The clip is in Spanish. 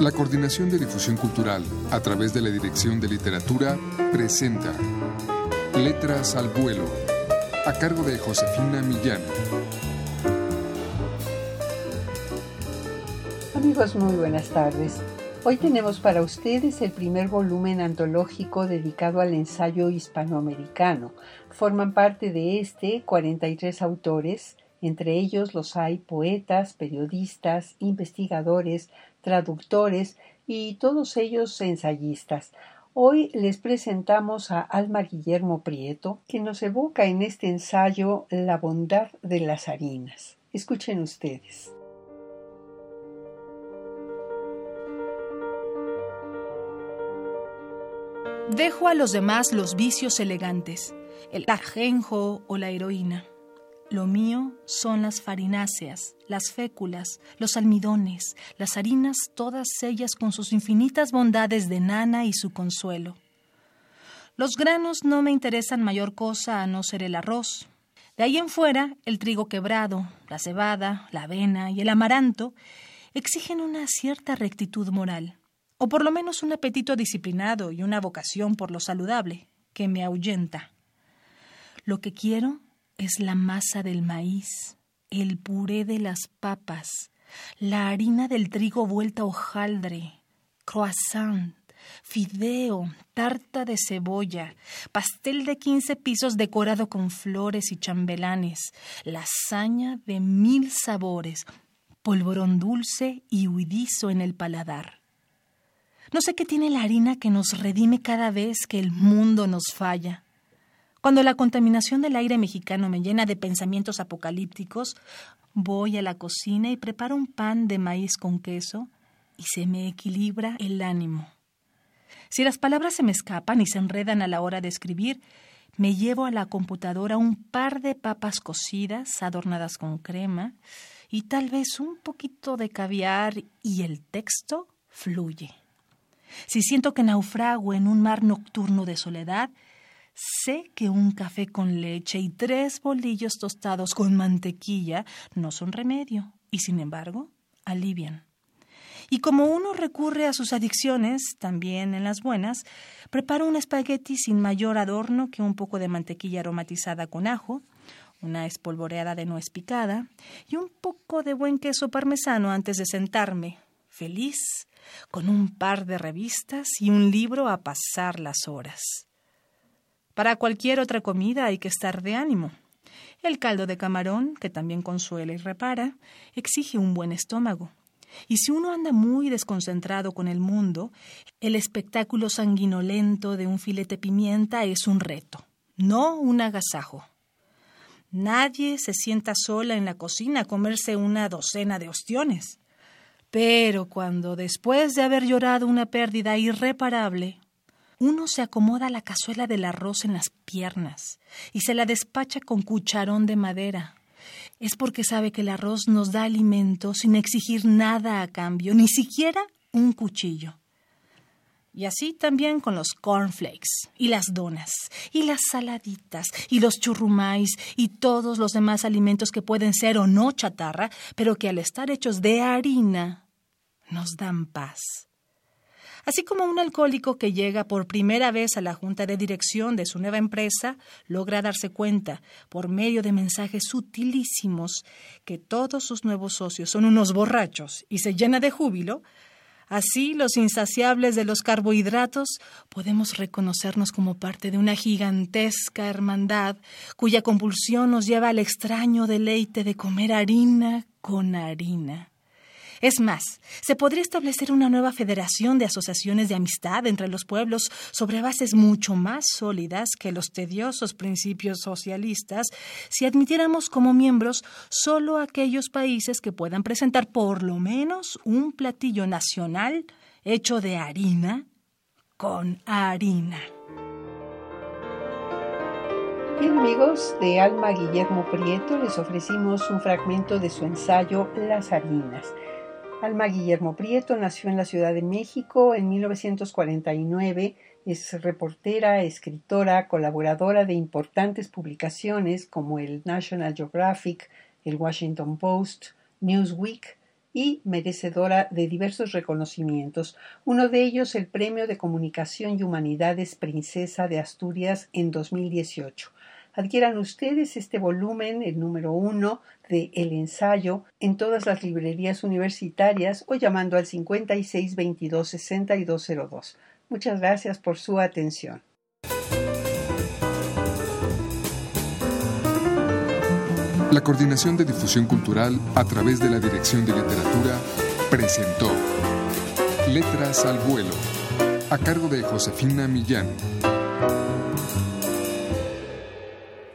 La Coordinación de Difusión Cultural, a través de la Dirección de Literatura, presenta Letras al Vuelo, a cargo de Josefina Millán. Amigos, muy buenas tardes. Hoy tenemos para ustedes el primer volumen antológico dedicado al ensayo hispanoamericano. Forman parte de este 43 autores, entre ellos los hay poetas, periodistas, investigadores, traductores y todos ellos ensayistas. Hoy les presentamos a Alma Guillermo Prieto, que nos evoca en este ensayo la bondad de las harinas. Escuchen ustedes. Dejo a los demás los vicios elegantes, el ajenjo o la heroína. Lo mío son las farináceas, las féculas, los almidones, las harinas, todas ellas con sus infinitas bondades de nana y su consuelo. Los granos no me interesan mayor cosa a no ser el arroz. De ahí en fuera, el trigo quebrado, la cebada, la avena y el amaranto exigen una cierta rectitud moral o por lo menos un apetito disciplinado y una vocación por lo saludable, que me ahuyenta. Lo que quiero es la masa del maíz, el puré de las papas, la harina del trigo vuelta hojaldre, croissant, fideo, tarta de cebolla, pastel de quince pisos decorado con flores y chambelanes, lasaña de mil sabores, polvorón dulce y huidizo en el paladar. No sé qué tiene la harina que nos redime cada vez que el mundo nos falla. Cuando la contaminación del aire mexicano me llena de pensamientos apocalípticos, voy a la cocina y preparo un pan de maíz con queso y se me equilibra el ánimo. Si las palabras se me escapan y se enredan a la hora de escribir, me llevo a la computadora un par de papas cocidas adornadas con crema y tal vez un poquito de caviar y el texto fluye. Si siento que naufrago en un mar nocturno de soledad, sé que un café con leche y tres bolillos tostados con mantequilla no son remedio y, sin embargo, alivian. Y como uno recurre a sus adicciones, también en las buenas, preparo un espagueti sin mayor adorno que un poco de mantequilla aromatizada con ajo, una espolvoreada de nuez picada y un poco de buen queso parmesano antes de sentarme, feliz, con un par de revistas y un libro a pasar las horas. Para cualquier otra comida hay que estar de ánimo. El caldo de camarón, que también consuela y repara, exige un buen estómago. Y si uno anda muy desconcentrado con el mundo, el espectáculo sanguinolento de un filete pimienta es un reto, no un agasajo. Nadie se sienta sola en la cocina a comerse una docena de ostiones. Pero cuando después de haber llorado una pérdida irreparable, uno se acomoda la cazuela del arroz en las piernas y se la despacha con cucharón de madera. Es porque sabe que el arroz nos da alimento sin exigir nada a cambio, ni siquiera un cuchillo. Y así también con los cornflakes y las donas y las saladitas y los churrumais y todos los demás alimentos que pueden ser o no chatarra, pero que al estar hechos de harina nos dan paz. Así como un alcohólico que llega por primera vez a la junta de dirección de su nueva empresa logra darse cuenta, por medio de mensajes sutilísimos, que todos sus nuevos socios son unos borrachos y se llena de júbilo, Así, los insaciables de los carbohidratos podemos reconocernos como parte de una gigantesca hermandad cuya compulsión nos lleva al extraño deleite de comer harina con harina. Es más, se podría establecer una nueva federación de asociaciones de amistad entre los pueblos sobre bases mucho más sólidas que los tediosos principios socialistas si admitiéramos como miembros solo aquellos países que puedan presentar por lo menos un platillo nacional hecho de harina con harina. Bien amigos, de Alma Guillermo Prieto les ofrecimos un fragmento de su ensayo Las harinas. Alma Guillermo Prieto nació en la Ciudad de México en 1949. Es reportera, escritora, colaboradora de importantes publicaciones como el National Geographic, el Washington Post, Newsweek y merecedora de diversos reconocimientos, uno de ellos el Premio de Comunicación y Humanidades Princesa de Asturias en 2018. Adquieran ustedes este volumen, el número uno de El ensayo, en todas las librerías universitarias o llamando al 56 22 6202. Muchas gracias por su atención. La Coordinación de Difusión Cultural a través de la Dirección de Literatura presentó Letras al Vuelo, a cargo de Josefina Millán.